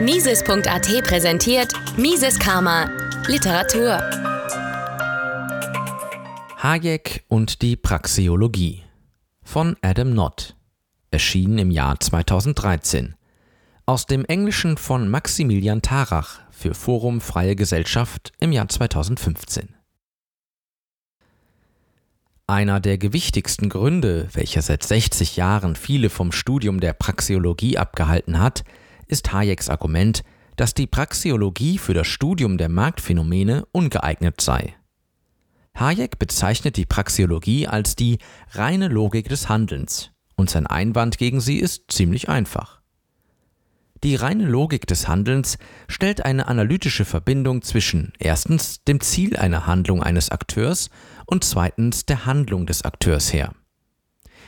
Mises.at präsentiert Mises Karma Literatur. Hayek und die Praxeologie von Adam Nott. Erschienen im Jahr 2013. Aus dem Englischen von Maximilian Tarach für Forum Freie Gesellschaft im Jahr 2015. Einer der gewichtigsten Gründe, welcher seit 60 Jahren viele vom Studium der Praxeologie abgehalten hat, ist Hayeks Argument, dass die Praxeologie für das Studium der Marktphänomene ungeeignet sei. Hayek bezeichnet die Praxeologie als die reine Logik des Handelns, und sein Einwand gegen sie ist ziemlich einfach. Die reine Logik des Handelns stellt eine analytische Verbindung zwischen erstens dem Ziel einer Handlung eines Akteurs und zweitens der Handlung des Akteurs her.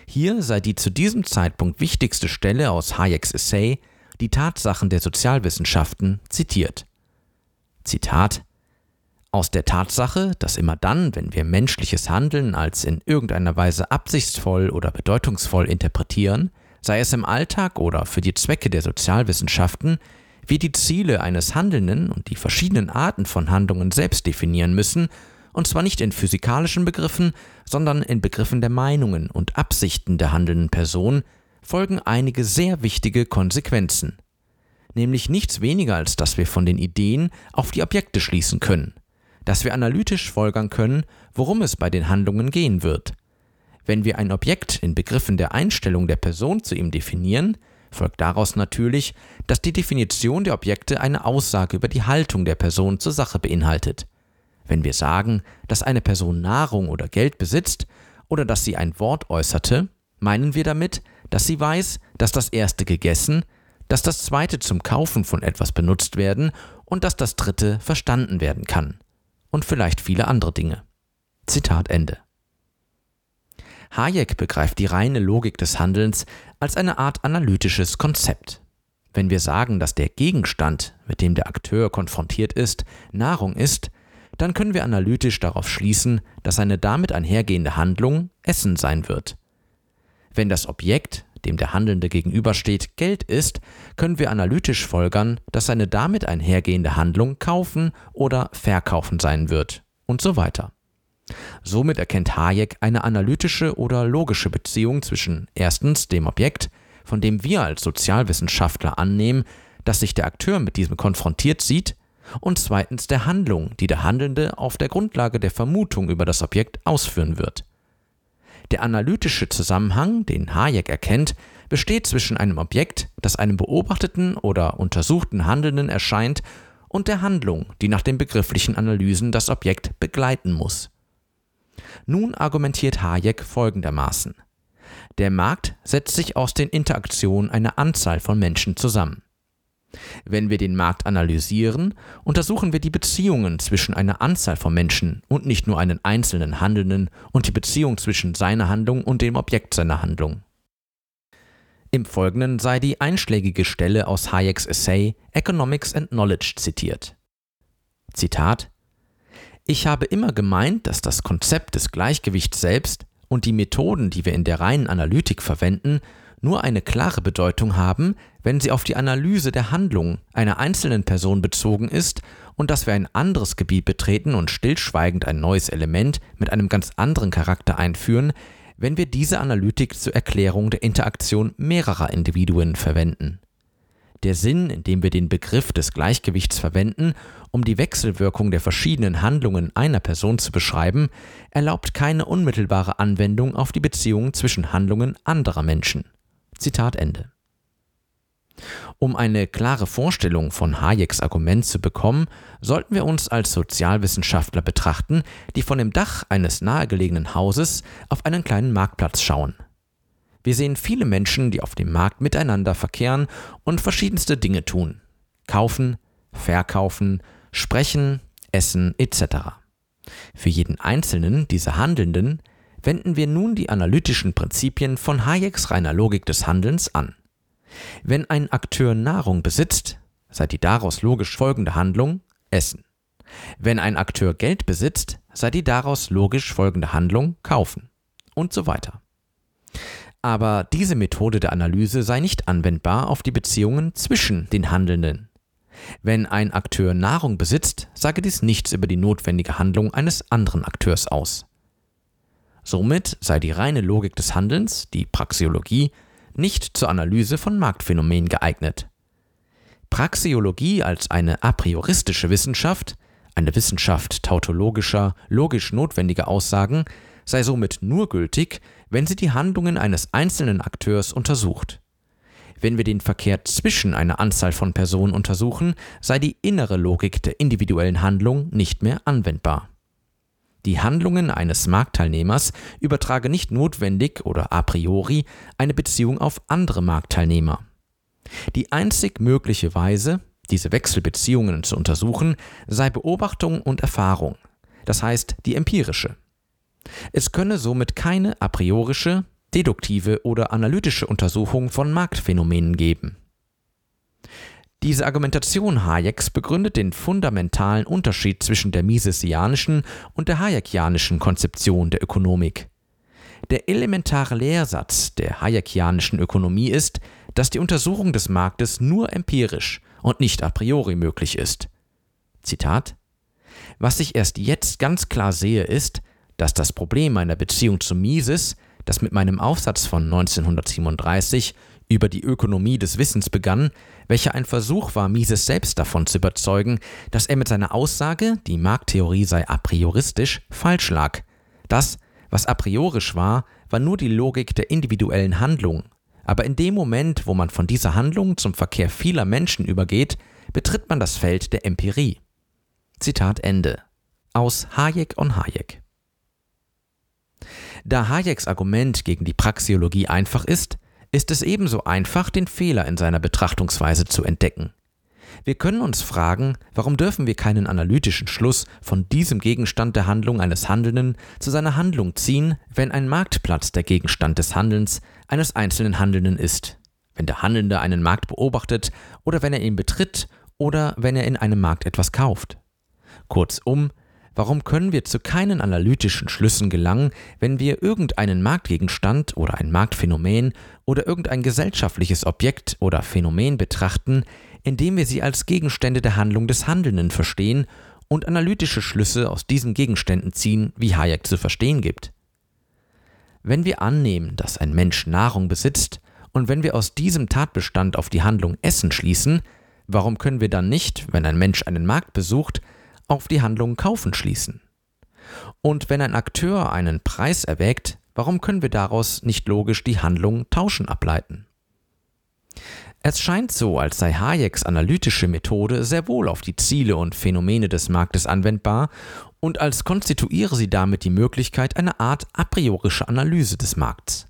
Hier sei die zu diesem Zeitpunkt wichtigste Stelle aus Hayeks Essay die Tatsachen der Sozialwissenschaften zitiert. Zitat Aus der Tatsache, dass immer dann, wenn wir menschliches Handeln als in irgendeiner Weise absichtsvoll oder bedeutungsvoll interpretieren, sei es im Alltag oder für die Zwecke der Sozialwissenschaften, wir die Ziele eines Handelnden und die verschiedenen Arten von Handlungen selbst definieren müssen und zwar nicht in physikalischen Begriffen, sondern in Begriffen der Meinungen und Absichten der handelnden Person, folgen einige sehr wichtige Konsequenzen. Nämlich nichts weniger als dass wir von den Ideen auf die Objekte schließen können, dass wir analytisch folgern können, worum es bei den Handlungen gehen wird. Wenn wir ein Objekt in Begriffen der Einstellung der Person zu ihm definieren, folgt daraus natürlich, dass die Definition der Objekte eine Aussage über die Haltung der Person zur Sache beinhaltet. Wenn wir sagen, dass eine Person Nahrung oder Geld besitzt oder dass sie ein Wort äußerte, meinen wir damit, dass sie weiß, dass das erste gegessen, dass das zweite zum Kaufen von etwas benutzt werden und dass das dritte verstanden werden kann. Und vielleicht viele andere Dinge. Zitat Ende. Hayek begreift die reine Logik des Handelns als eine Art analytisches Konzept. Wenn wir sagen, dass der Gegenstand, mit dem der Akteur konfrontiert ist, Nahrung ist, dann können wir analytisch darauf schließen, dass eine damit einhergehende Handlung Essen sein wird. Wenn das Objekt, dem der Handelnde gegenübersteht, Geld ist, können wir analytisch folgern, dass eine damit einhergehende Handlung kaufen oder verkaufen sein wird und so weiter. Somit erkennt Hayek eine analytische oder logische Beziehung zwischen erstens dem Objekt, von dem wir als Sozialwissenschaftler annehmen, dass sich der Akteur mit diesem konfrontiert sieht, und zweitens der Handlung, die der Handelnde auf der Grundlage der Vermutung über das Objekt ausführen wird. Der analytische Zusammenhang, den Hayek erkennt, besteht zwischen einem Objekt, das einem beobachteten oder untersuchten Handelnden erscheint, und der Handlung, die nach den begrifflichen Analysen das Objekt begleiten muss. Nun argumentiert Hayek folgendermaßen. Der Markt setzt sich aus den Interaktionen einer Anzahl von Menschen zusammen. Wenn wir den Markt analysieren, untersuchen wir die Beziehungen zwischen einer Anzahl von Menschen und nicht nur einen einzelnen Handelnden und die Beziehung zwischen seiner Handlung und dem Objekt seiner Handlung. Im Folgenden sei die einschlägige Stelle aus Hayeks Essay Economics and Knowledge zitiert. Zitat Ich habe immer gemeint, dass das Konzept des Gleichgewichts selbst und die Methoden, die wir in der reinen Analytik verwenden, nur eine klare Bedeutung haben, wenn sie auf die Analyse der Handlung einer einzelnen Person bezogen ist und dass wir ein anderes Gebiet betreten und stillschweigend ein neues Element mit einem ganz anderen Charakter einführen, wenn wir diese Analytik zur Erklärung der Interaktion mehrerer Individuen verwenden. Der Sinn, in dem wir den Begriff des Gleichgewichts verwenden, um die Wechselwirkung der verschiedenen Handlungen einer Person zu beschreiben, erlaubt keine unmittelbare Anwendung auf die Beziehungen zwischen Handlungen anderer Menschen. Zitat Ende. Um eine klare Vorstellung von Hayeks Argument zu bekommen, sollten wir uns als Sozialwissenschaftler betrachten, die von dem Dach eines nahegelegenen Hauses auf einen kleinen Marktplatz schauen. Wir sehen viele Menschen, die auf dem Markt miteinander verkehren und verschiedenste Dinge tun. Kaufen, verkaufen, sprechen, essen etc. Für jeden einzelnen dieser Handelnden wenden wir nun die analytischen Prinzipien von Hayeks reiner Logik des Handelns an. Wenn ein Akteur Nahrung besitzt, sei die daraus logisch folgende Handlung Essen. Wenn ein Akteur Geld besitzt, sei die daraus logisch folgende Handlung Kaufen. Und so weiter. Aber diese Methode der Analyse sei nicht anwendbar auf die Beziehungen zwischen den Handelnden, Wenn ein Akteur Nahrung besitzt, sage dies nichts über die notwendige Handlung eines anderen Akteurs aus. Somit sei die reine Logik des Handelns, die Praxeologie, nicht zur Analyse von Marktphänomenen geeignet. Praxeologie als eine a prioristische Wissenschaft, eine Wissenschaft tautologischer, logisch notwendiger Aussagen, sei somit nur gültig, wenn sie die Handlungen eines einzelnen Akteurs untersucht. Wenn wir den Verkehr zwischen einer Anzahl von Personen untersuchen, sei die innere Logik der individuellen Handlung nicht mehr anwendbar. Die Handlungen eines Marktteilnehmers übertrage nicht notwendig oder a priori eine Beziehung auf andere Marktteilnehmer. Die einzig mögliche Weise, diese Wechselbeziehungen zu untersuchen, sei Beobachtung und Erfahrung, das heißt die empirische. Es könne somit keine a priorische, deduktive oder analytische Untersuchung von Marktphänomenen geben. Diese Argumentation Hayeks begründet den fundamentalen Unterschied zwischen der misesianischen und der hayekianischen Konzeption der Ökonomik. Der elementare Lehrsatz der hayekianischen Ökonomie ist, dass die Untersuchung des Marktes nur empirisch und nicht a priori möglich ist. Zitat Was ich erst jetzt ganz klar sehe, ist, dass das Problem meiner Beziehung zu Mises das mit meinem Aufsatz von 1937 über die Ökonomie des Wissens begann, welcher ein Versuch war, Mises selbst davon zu überzeugen, dass er mit seiner Aussage, die Markttheorie sei a prioristisch, falsch lag. Das, was a priorisch war, war nur die Logik der individuellen Handlung. Aber in dem Moment, wo man von dieser Handlung zum Verkehr vieler Menschen übergeht, betritt man das Feld der Empirie. Zitat Ende. Aus Hayek on Hayek. Da Hayeks Argument gegen die Praxeologie einfach ist, ist es ebenso einfach, den Fehler in seiner Betrachtungsweise zu entdecken. Wir können uns fragen, warum dürfen wir keinen analytischen Schluss von diesem Gegenstand der Handlung eines Handelnden zu seiner Handlung ziehen, wenn ein Marktplatz der Gegenstand des Handelns eines einzelnen Handelnden ist, wenn der Handelnde einen Markt beobachtet oder wenn er ihn betritt oder wenn er in einem Markt etwas kauft. Kurzum, Warum können wir zu keinen analytischen Schlüssen gelangen, wenn wir irgendeinen Marktgegenstand oder ein Marktphänomen oder irgendein gesellschaftliches Objekt oder Phänomen betrachten, indem wir sie als Gegenstände der Handlung des Handelnden verstehen und analytische Schlüsse aus diesen Gegenständen ziehen, wie Hayek zu verstehen gibt? Wenn wir annehmen, dass ein Mensch Nahrung besitzt, und wenn wir aus diesem Tatbestand auf die Handlung Essen schließen, warum können wir dann nicht, wenn ein Mensch einen Markt besucht, auf die Handlung kaufen schließen. Und wenn ein Akteur einen Preis erwägt, warum können wir daraus nicht logisch die Handlung tauschen ableiten? Es scheint so, als sei Hayeks analytische Methode sehr wohl auf die Ziele und Phänomene des Marktes anwendbar und als konstituiere sie damit die Möglichkeit einer Art a priorische Analyse des Markts.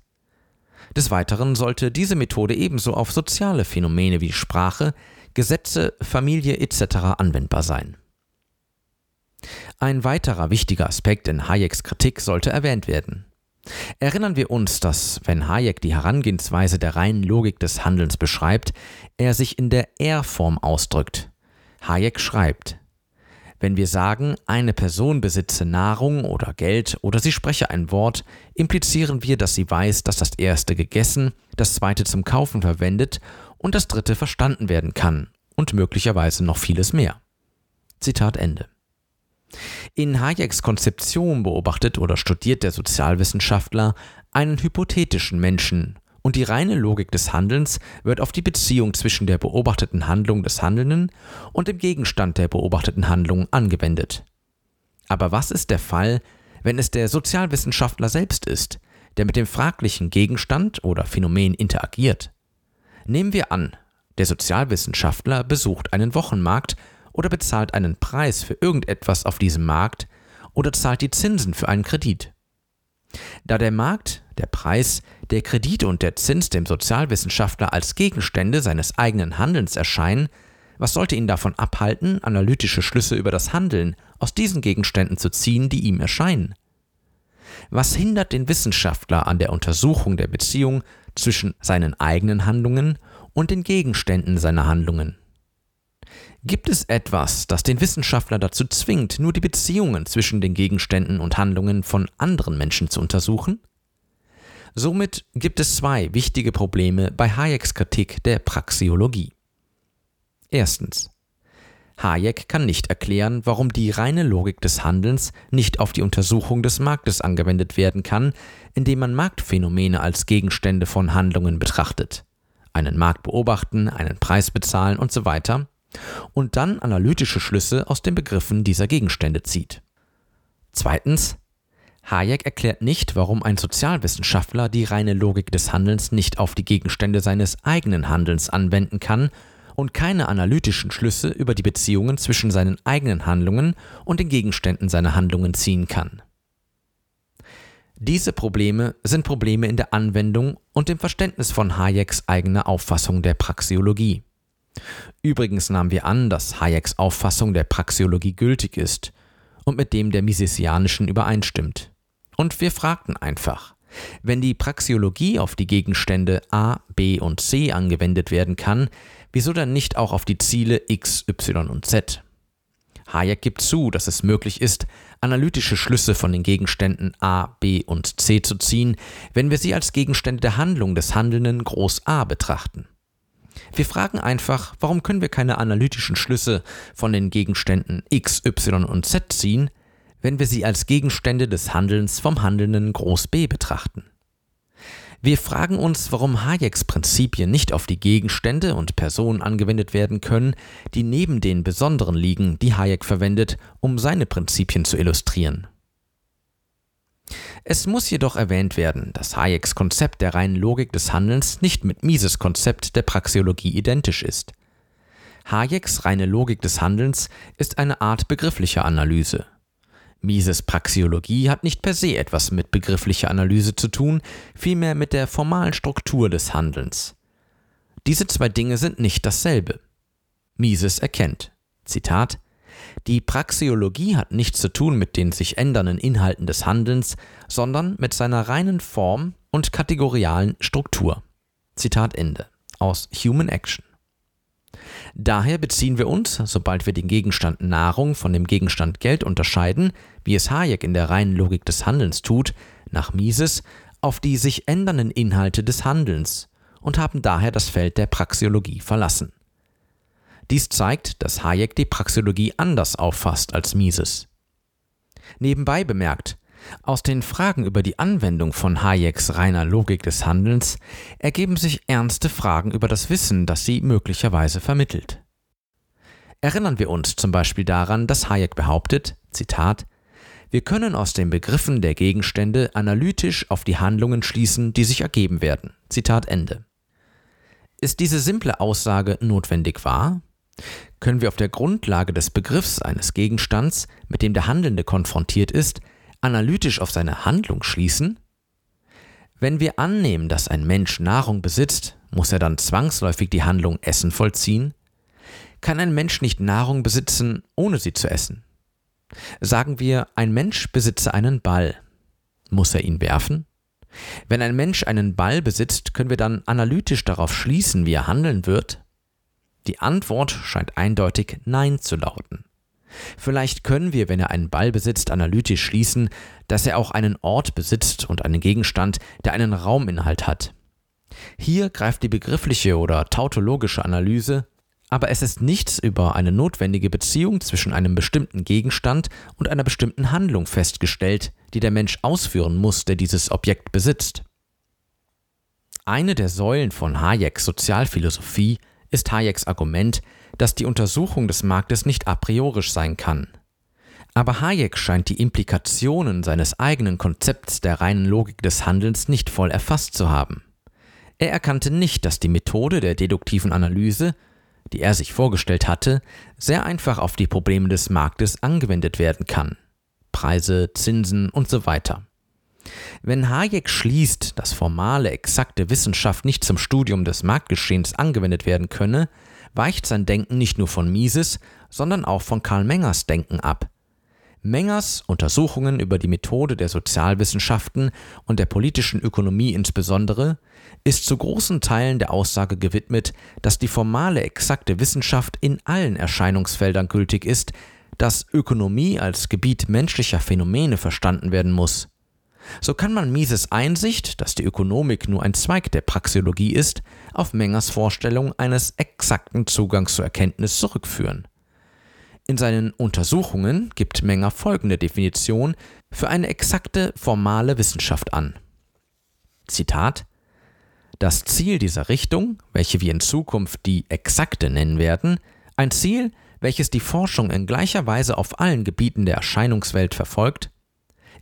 Des Weiteren sollte diese Methode ebenso auf soziale Phänomene wie Sprache, Gesetze, Familie etc. anwendbar sein. Ein weiterer wichtiger Aspekt in Hayeks Kritik sollte erwähnt werden. Erinnern wir uns, dass, wenn Hayek die Herangehensweise der reinen Logik des Handelns beschreibt, er sich in der Er-Form ausdrückt. Hayek schreibt, wenn wir sagen, eine Person besitze Nahrung oder Geld oder sie spreche ein Wort, implizieren wir, dass sie weiß, dass das erste gegessen, das zweite zum Kaufen verwendet und das dritte verstanden werden kann und möglicherweise noch vieles mehr. Zitat Ende. In Hayeks Konzeption beobachtet oder studiert der Sozialwissenschaftler einen hypothetischen Menschen und die reine Logik des Handelns wird auf die Beziehung zwischen der beobachteten Handlung des Handelnden und dem Gegenstand der beobachteten Handlung angewendet. Aber was ist der Fall, wenn es der Sozialwissenschaftler selbst ist, der mit dem fraglichen Gegenstand oder Phänomen interagiert? Nehmen wir an, der Sozialwissenschaftler besucht einen Wochenmarkt oder bezahlt einen Preis für irgendetwas auf diesem Markt oder zahlt die Zinsen für einen Kredit. Da der Markt, der Preis, der Kredit und der Zins dem Sozialwissenschaftler als Gegenstände seines eigenen Handelns erscheinen, was sollte ihn davon abhalten, analytische Schlüsse über das Handeln aus diesen Gegenständen zu ziehen, die ihm erscheinen? Was hindert den Wissenschaftler an der Untersuchung der Beziehung zwischen seinen eigenen Handlungen und den Gegenständen seiner Handlungen? Gibt es etwas, das den Wissenschaftler dazu zwingt, nur die Beziehungen zwischen den Gegenständen und Handlungen von anderen Menschen zu untersuchen? Somit gibt es zwei wichtige Probleme bei Hayeks Kritik der Praxeologie. Erstens. Hayek kann nicht erklären, warum die reine Logik des Handelns nicht auf die Untersuchung des Marktes angewendet werden kann, indem man Marktphänomene als Gegenstände von Handlungen betrachtet. Einen Markt beobachten, einen Preis bezahlen und so weiter und dann analytische Schlüsse aus den Begriffen dieser Gegenstände zieht. Zweitens, Hayek erklärt nicht, warum ein Sozialwissenschaftler die reine Logik des Handelns nicht auf die Gegenstände seines eigenen Handelns anwenden kann und keine analytischen Schlüsse über die Beziehungen zwischen seinen eigenen Handlungen und den Gegenständen seiner Handlungen ziehen kann. Diese Probleme sind Probleme in der Anwendung und dem Verständnis von Hayeks eigener Auffassung der Praxeologie. Übrigens nahmen wir an, dass Hayeks Auffassung der Praxeologie gültig ist und mit dem der Misesianischen übereinstimmt. Und wir fragten einfach, wenn die Praxeologie auf die Gegenstände A, B und C angewendet werden kann, wieso dann nicht auch auf die Ziele X, Y und Z? Hayek gibt zu, dass es möglich ist, analytische Schlüsse von den Gegenständen A, B und C zu ziehen, wenn wir sie als Gegenstände der Handlung des Handelnden Groß A betrachten. Wir fragen einfach, warum können wir keine analytischen Schlüsse von den Gegenständen X, Y und Z ziehen, wenn wir sie als Gegenstände des Handelns vom Handelnden Groß B betrachten. Wir fragen uns, warum Hayeks Prinzipien nicht auf die Gegenstände und Personen angewendet werden können, die neben den Besonderen liegen, die Hayek verwendet, um seine Prinzipien zu illustrieren. Es muss jedoch erwähnt werden, dass Hayeks Konzept der reinen Logik des Handelns nicht mit Mises Konzept der Praxeologie identisch ist. Hayeks reine Logik des Handelns ist eine Art begrifflicher Analyse. Mises Praxeologie hat nicht per se etwas mit begrifflicher Analyse zu tun, vielmehr mit der formalen Struktur des Handelns. Diese zwei Dinge sind nicht dasselbe. Mises erkennt, Zitat, die Praxeologie hat nichts zu tun mit den sich ändernden Inhalten des Handelns, sondern mit seiner reinen Form und kategorialen Struktur. Zitat Ende aus Human Action. Daher beziehen wir uns, sobald wir den Gegenstand Nahrung von dem Gegenstand Geld unterscheiden, wie es Hayek in der reinen Logik des Handelns tut, nach Mises, auf die sich ändernden Inhalte des Handelns und haben daher das Feld der Praxeologie verlassen. Dies zeigt, dass Hayek die Praxeologie anders auffasst als Mises. Nebenbei bemerkt, aus den Fragen über die Anwendung von Hayeks reiner Logik des Handelns ergeben sich ernste Fragen über das Wissen, das sie möglicherweise vermittelt. Erinnern wir uns zum Beispiel daran, dass Hayek behauptet, Zitat, wir können aus den Begriffen der Gegenstände analytisch auf die Handlungen schließen, die sich ergeben werden. Zitat Ende. Ist diese simple Aussage notwendig wahr? Können wir auf der Grundlage des Begriffs eines Gegenstands, mit dem der Handelnde konfrontiert ist, analytisch auf seine Handlung schließen? Wenn wir annehmen, dass ein Mensch Nahrung besitzt, muss er dann zwangsläufig die Handlung Essen vollziehen? Kann ein Mensch nicht Nahrung besitzen, ohne sie zu essen? Sagen wir, ein Mensch besitze einen Ball. Muss er ihn werfen? Wenn ein Mensch einen Ball besitzt, können wir dann analytisch darauf schließen, wie er handeln wird? Die Antwort scheint eindeutig Nein zu lauten. Vielleicht können wir, wenn er einen Ball besitzt, analytisch schließen, dass er auch einen Ort besitzt und einen Gegenstand, der einen Rauminhalt hat. Hier greift die begriffliche oder tautologische Analyse, aber es ist nichts über eine notwendige Beziehung zwischen einem bestimmten Gegenstand und einer bestimmten Handlung festgestellt, die der Mensch ausführen muss, der dieses Objekt besitzt. Eine der Säulen von Hayeks Sozialphilosophie ist Hayeks Argument, dass die Untersuchung des Marktes nicht a priorisch sein kann. Aber Hayek scheint die Implikationen seines eigenen Konzepts der reinen Logik des Handelns nicht voll erfasst zu haben. Er erkannte nicht, dass die Methode der deduktiven Analyse, die er sich vorgestellt hatte, sehr einfach auf die Probleme des Marktes angewendet werden kann. Preise, Zinsen und so weiter. Wenn Hayek schließt, dass formale, exakte Wissenschaft nicht zum Studium des Marktgeschehens angewendet werden könne, weicht sein Denken nicht nur von Mises, sondern auch von Karl Mengers Denken ab. Mengers Untersuchungen über die Methode der Sozialwissenschaften und der politischen Ökonomie insbesondere ist zu großen Teilen der Aussage gewidmet, dass die formale exakte Wissenschaft in allen Erscheinungsfeldern gültig ist, dass Ökonomie als Gebiet menschlicher Phänomene verstanden werden muss. So kann man Mises Einsicht, dass die Ökonomik nur ein Zweig der Praxeologie ist, auf Mengers Vorstellung eines exakten Zugangs zur Erkenntnis zurückführen. In seinen Untersuchungen gibt Menger folgende Definition für eine exakte formale Wissenschaft an. Zitat Das Ziel dieser Richtung, welche wir in Zukunft die exakte nennen werden, ein Ziel, welches die Forschung in gleicher Weise auf allen Gebieten der Erscheinungswelt verfolgt,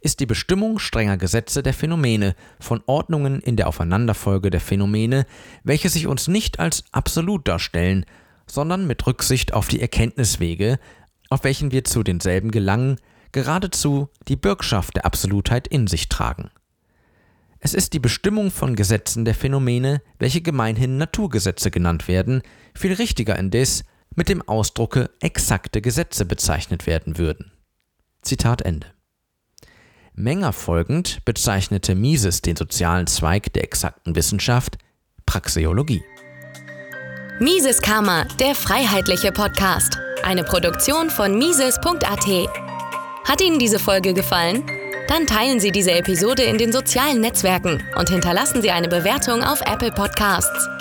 ist die Bestimmung strenger Gesetze der Phänomene, von Ordnungen in der Aufeinanderfolge der Phänomene, welche sich uns nicht als absolut darstellen, sondern mit Rücksicht auf die Erkenntniswege, auf welchen wir zu denselben gelangen, geradezu die Bürgschaft der Absolutheit in sich tragen. Es ist die Bestimmung von Gesetzen der Phänomene, welche gemeinhin Naturgesetze genannt werden, viel richtiger indes mit dem Ausdrucke exakte Gesetze bezeichnet werden würden. Zitat Ende. Menger folgend bezeichnete Mises den sozialen Zweig der exakten Wissenschaft Praxeologie. Mises Karma, der freiheitliche Podcast. Eine Produktion von Mises.at. Hat Ihnen diese Folge gefallen? Dann teilen Sie diese Episode in den sozialen Netzwerken und hinterlassen Sie eine Bewertung auf Apple Podcasts.